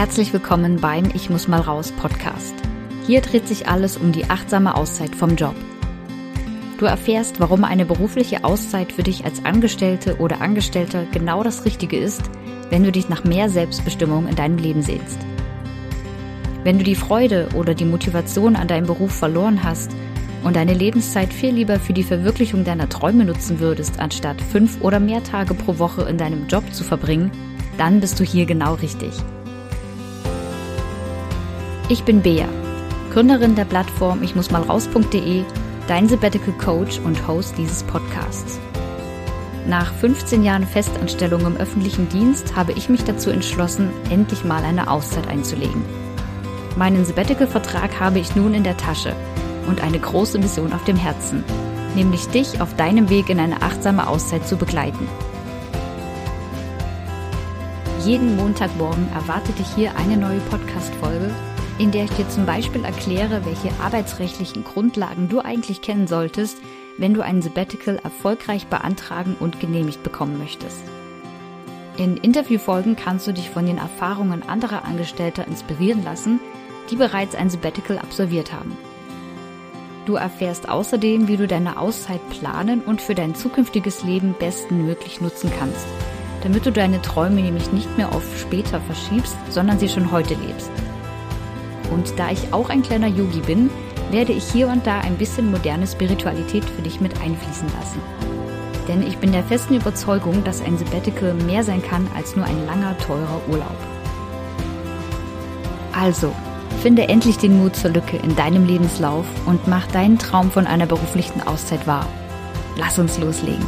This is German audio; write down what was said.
Herzlich willkommen beim Ich muss mal raus Podcast. Hier dreht sich alles um die achtsame Auszeit vom Job. Du erfährst, warum eine berufliche Auszeit für dich als Angestellte oder Angestellter genau das Richtige ist, wenn du dich nach mehr Selbstbestimmung in deinem Leben sehnst. Wenn du die Freude oder die Motivation an deinem Beruf verloren hast und deine Lebenszeit viel lieber für die Verwirklichung deiner Träume nutzen würdest, anstatt fünf oder mehr Tage pro Woche in deinem Job zu verbringen, dann bist du hier genau richtig. Ich bin Bea, Gründerin der Plattform Ich muss mal raus.de, dein Sabbatical Coach und Host dieses Podcasts. Nach 15 Jahren Festanstellung im öffentlichen Dienst habe ich mich dazu entschlossen, endlich mal eine Auszeit einzulegen. Meinen Sabbatical-Vertrag habe ich nun in der Tasche und eine große Mission auf dem Herzen, nämlich dich auf deinem Weg in eine achtsame Auszeit zu begleiten. Jeden Montagmorgen erwartet dich hier eine neue Podcast-Folge in der ich dir zum Beispiel erkläre, welche arbeitsrechtlichen Grundlagen du eigentlich kennen solltest, wenn du ein Sabbatical erfolgreich beantragen und genehmigt bekommen möchtest. In Interviewfolgen kannst du dich von den Erfahrungen anderer Angestellter inspirieren lassen, die bereits ein Sabbatical absolviert haben. Du erfährst außerdem, wie du deine Auszeit planen und für dein zukünftiges Leben bestmöglich nutzen kannst, damit du deine Träume nämlich nicht mehr auf später verschiebst, sondern sie schon heute lebst. Und da ich auch ein kleiner Yogi bin, werde ich hier und da ein bisschen moderne Spiritualität für dich mit einfließen lassen. Denn ich bin der festen Überzeugung, dass ein Sabbatical mehr sein kann als nur ein langer, teurer Urlaub. Also, finde endlich den Mut zur Lücke in deinem Lebenslauf und mach deinen Traum von einer beruflichen Auszeit wahr. Lass uns loslegen.